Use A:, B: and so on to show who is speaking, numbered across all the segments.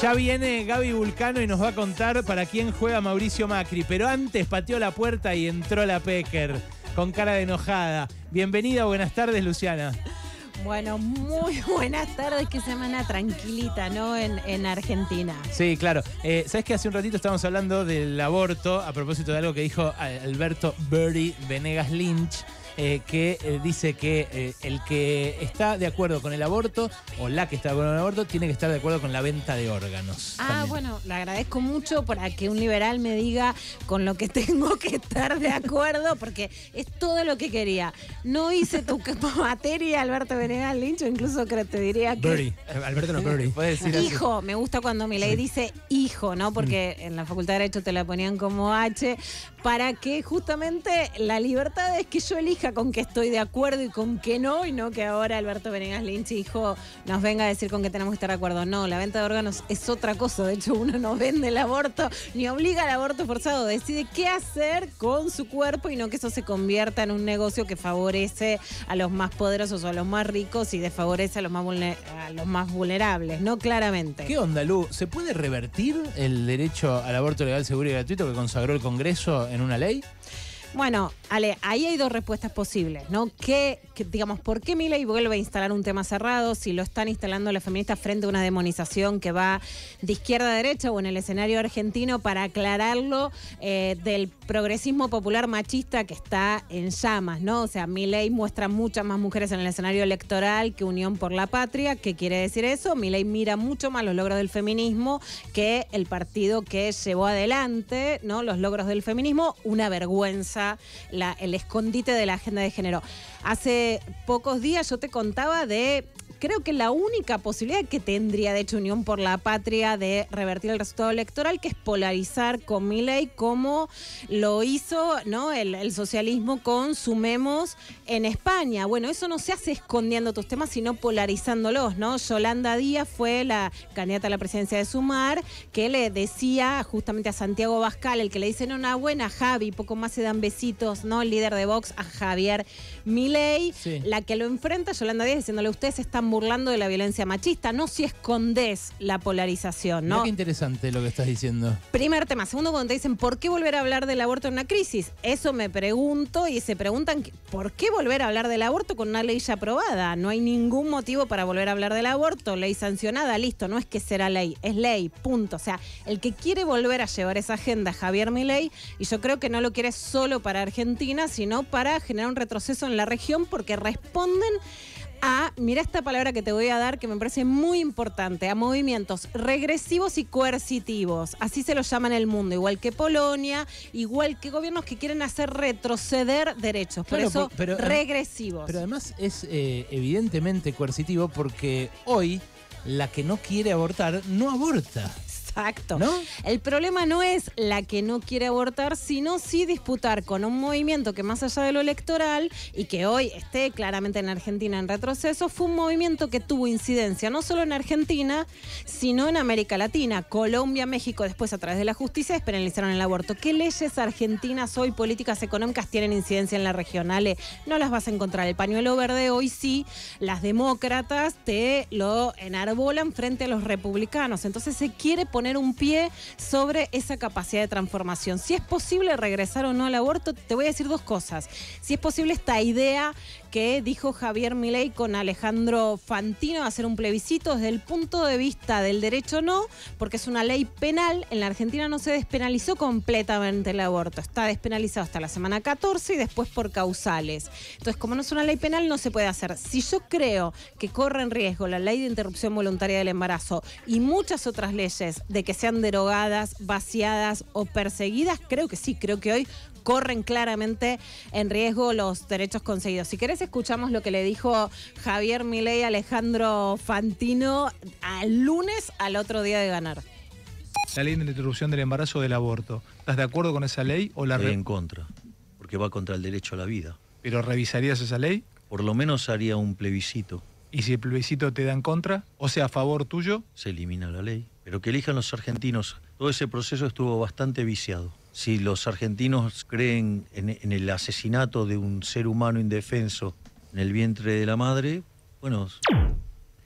A: Ya viene Gaby Vulcano y nos va a contar para quién juega Mauricio Macri. Pero antes pateó la puerta y entró la Pecker con cara de enojada. Bienvenida, buenas tardes, Luciana.
B: Bueno, muy buenas tardes, qué semana tranquilita, ¿no? En, en Argentina.
A: Sí, claro. Eh, ¿Sabes que hace un ratito estábamos hablando del aborto a propósito de algo que dijo Alberto Berry Venegas Lynch? Eh, que eh, dice que eh, el que está de acuerdo con el aborto o la que está de acuerdo con el aborto tiene que estar de acuerdo con la venta de órganos.
B: Ah, bueno, le agradezco mucho para que un liberal me diga con lo que tengo que estar de acuerdo, porque es todo lo que quería. No hice tu materia, Alberto Venegas Lynch, o incluso creo te diría que.
A: Birdie. Alberto no Birdie.
B: Hijo, me gusta cuando mi ley dice hijo, ¿no? Porque mm. en la Facultad de Derecho te la ponían como H, para que justamente la libertad es que yo elija con qué estoy de acuerdo y con qué no, y no que ahora Alberto Venegas Lynch, hijo, nos venga a decir con qué tenemos que estar de acuerdo. No, la venta de órganos es otra cosa. De hecho, uno no vende el aborto ni obliga al aborto forzado. Decide qué hacer con su cuerpo y no que eso se convierta en un negocio que favorece a los más poderosos o a los más ricos y desfavorece a los más, a los más vulnerables, ¿no? Claramente.
A: ¿Qué onda, Lu? ¿Se puede revertir el derecho al aborto legal, seguro y gratuito que consagró el Congreso en una ley?
B: Bueno, Ale, ahí hay dos respuestas posibles, ¿no? Que, digamos, ¿por qué Milei vuelve a instalar un tema cerrado si lo están instalando las feministas frente a una demonización que va de izquierda a derecha o en el escenario argentino para aclararlo eh, del progresismo popular machista que está en llamas, ¿no? O sea, Milei muestra muchas más mujeres en el escenario electoral que Unión por la Patria. ¿Qué quiere decir eso? Milei mira mucho más los logros del feminismo que el partido que llevó adelante, ¿no? Los logros del feminismo, una vergüenza el escondite de la agenda de género. Hace pocos días yo te contaba de creo que la única posibilidad que tendría, de hecho, Unión por la Patria de revertir el resultado electoral, que es polarizar con Milei como lo hizo ¿no? el, socialismo con Sumemos en España. Bueno, eso no se hace escondiendo tus temas, sino polarizándolos, ¿no? Yolanda Díaz fue la candidata a la presidencia de Sumar, que le decía justamente a Santiago Bascal, el que le dicen una buena Javi, poco más se dan besitos, ¿no? El líder de Vox, a Javier Milei, la que lo enfrenta, Yolanda Díaz, diciéndole, ustedes están burlando de la violencia machista, no si escondes la polarización, ¿no?
A: qué interesante lo que estás diciendo.
B: Primer tema. Segundo, cuando te dicen, ¿por qué volver a hablar del aborto en una crisis? Eso me pregunto y se preguntan, ¿por qué volver a hablar del aborto con una ley ya aprobada? No hay ningún motivo para volver a hablar del aborto, ley sancionada, listo, no es que será ley, es ley, punto. O sea, el que quiere volver a llevar esa agenda Javier Milei y yo creo que no lo quiere solo para Argentina, sino para generar un retroceso en la región porque responden a, mira esta palabra que te voy a dar que me parece muy importante, a movimientos regresivos y coercitivos. Así se los llama en el mundo, igual que Polonia, igual que gobiernos que quieren hacer retroceder derechos. Por eso, regresivos.
A: Pero además es eh, evidentemente coercitivo porque hoy la que no quiere abortar no aborta.
B: Exacto. El problema no es la que no quiere abortar, sino sí disputar con un movimiento que más allá de lo electoral y que hoy esté claramente en Argentina en retroceso, fue un movimiento que tuvo incidencia no solo en Argentina, sino en América Latina. Colombia, México, después a través de la justicia despenalizaron el aborto. ¿Qué leyes argentinas hoy, políticas económicas, tienen incidencia en la regional? No las vas a encontrar. El pañuelo verde hoy sí, las demócratas te lo enarbolan frente a los republicanos. Entonces se quiere poner poner un pie sobre esa capacidad de transformación. Si es posible regresar o no al aborto, te voy a decir dos cosas. Si es posible esta idea que dijo Javier Milei con Alejandro Fantino, hacer un plebiscito desde el punto de vista del derecho no, porque es una ley penal. En la Argentina no se despenalizó completamente el aborto, está despenalizado hasta la semana 14 y después por causales. Entonces, como no es una ley penal, no se puede hacer. Si yo creo que corre en riesgo la ley de interrupción voluntaria del embarazo y muchas otras leyes de que sean derogadas, vaciadas o perseguidas, creo que sí, creo que hoy corren claramente en riesgo los derechos conseguidos. Si querés, escuchamos lo que le dijo Javier Milei a Alejandro Fantino al lunes al otro día de ganar.
C: La ley de interrupción del embarazo o del aborto. ¿Estás de acuerdo con esa ley o la
D: Estoy en contra, porque va contra el derecho a la vida.
C: ¿Pero revisarías esa ley?
D: Por lo menos haría un plebiscito.
C: ¿Y si el plebiscito te da en contra, o sea, a favor tuyo?
D: Se elimina la ley. Pero que elijan los argentinos. Todo ese proceso estuvo bastante viciado si los argentinos creen en, el asesinato de un ser humano indefenso en el vientre de la madre, bueno,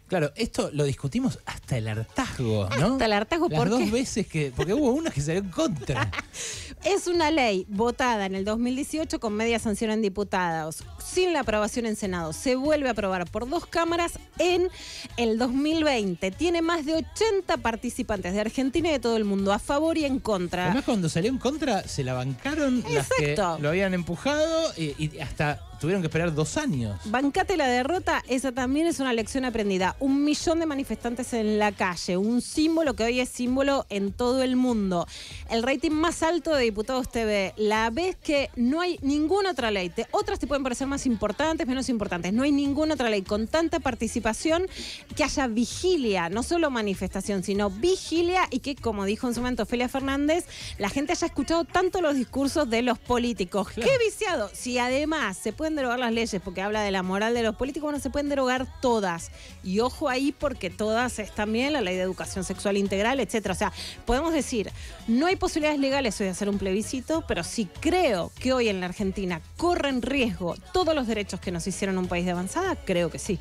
A: Claro, esto lo discutimos hasta el hartazgo, ¿no?
B: Hasta el hartazgo,
A: Las
B: ¿por
A: dos
B: qué?
A: veces que. Porque hubo una que salió en contra.
B: Es una ley votada en el 2018 con media sanción en diputados, sin la aprobación en Senado. Se vuelve a aprobar por dos cámaras en el 2020. Tiene más de 80 participantes de Argentina y de todo el mundo a favor y en contra.
A: Además, cuando salió en contra, se la bancaron las que
B: Exacto.
A: lo habían empujado y, y hasta tuvieron que esperar dos años.
B: Bancate la derrota, esa también es una lección aprendida. Un millón de manifestantes en la calle, un símbolo que hoy es símbolo en todo el mundo. El rating más alto de Diputados TV. La vez que no hay ninguna otra ley, te- otras te pueden parecer más importantes, menos importantes. No hay ninguna otra ley con tanta participación que haya vigilia, no solo manifestación, sino vigilia y que, como dijo en su momento Ofelia Fernández, la gente haya escuchado tanto los discursos de los políticos.
A: Claro.
B: ¡Qué viciado! Si además se pueden derogar las leyes porque habla de la moral de los políticos, bueno, se pueden derogar todas. Y ojo ahí porque todas es también la ley de educación sexual integral, etcétera. O sea, podemos decir, no hay posibilidades legales hoy de hacer un plebiscito, pero sí creo que hoy en la Argentina corren riesgo todos los derechos que nos hicieron un país de avanzada, creo que sí.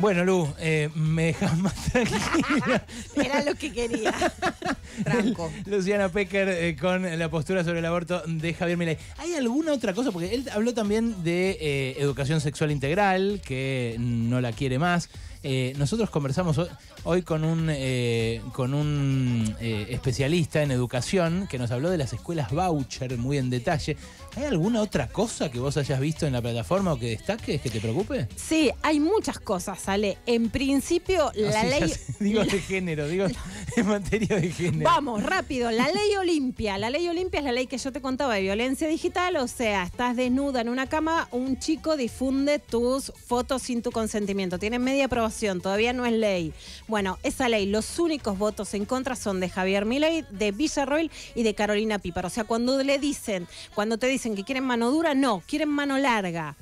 A: Bueno, Lu, eh, me dejas más tranquila.
B: Era lo que quería.
E: Franco.
A: Luciana Pecker eh, con la postura sobre el aborto de Javier Milei. ¿Hay alguna otra cosa? Porque él habló también de eh, educación sexual integral, que no la quiere más. Eh, nosotros conversamos hoy, con un, eh, con un eh, especialista en educación que nos habló de las escuelas voucher muy en detalle. ¿Hay alguna otra cosa que vos hayas visto en la plataforma o que destaques, que te preocupe?
B: Sí, hay muchas cosas, Ale. En principio,
A: No,
B: la
A: sí,
B: ley...
A: sé. digo de género, digo en materia de género.
B: Vamos, rápido. La ley Olimpia. La ley Olimpia es la ley que yo te contaba de violencia digital. O sea, estás desnuda en una cama, un chico difunde tus fotos sin tu consentimiento. Tiene media aprobación, todavía no es ley. Bueno, esa ley, los únicos votos en contra son de Javier Milei, de Villarroel y de Carolina Píparo. O sea, cuando le dicen, cuando te dicen que quieren mano dura, no, quieren mano larga.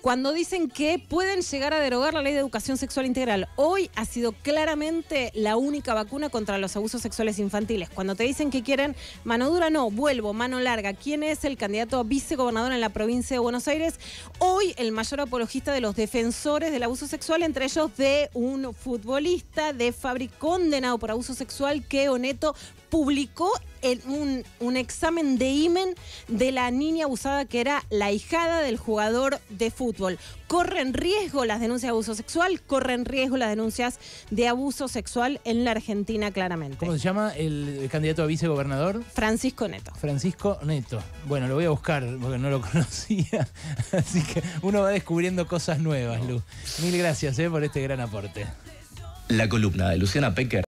B: Cuando dicen que pueden llegar a derogar la ley de educación sexual integral, hoy ha sido claramente la única vacuna contra los abusos sexuales infantiles. Cuando te dicen que quieren mano dura, no, vuelvo, mano larga. ¿Quién es el candidato a vicegobernador en la provincia de Buenos Aires? Hoy el mayor apologista de los defensores del abuso sexual, entre ellos de un futbolista de Fabri condenado por abuso sexual que Oneto publicó en un, un examen de imen de la niña abusada que era la hijada del jugador de fútbol. Corren riesgo las denuncias de abuso sexual, corren riesgo las denuncias de abuso sexual en la Argentina claramente.
A: ¿Cómo se llama el candidato a vicegobernador?
B: Francisco Neto.
A: Francisco Neto. Bueno, lo voy a buscar porque no lo conocía. Así que uno va descubriendo cosas nuevas, Lu. Mil gracias eh, por este gran aporte.
F: La columna de Luciana Pecker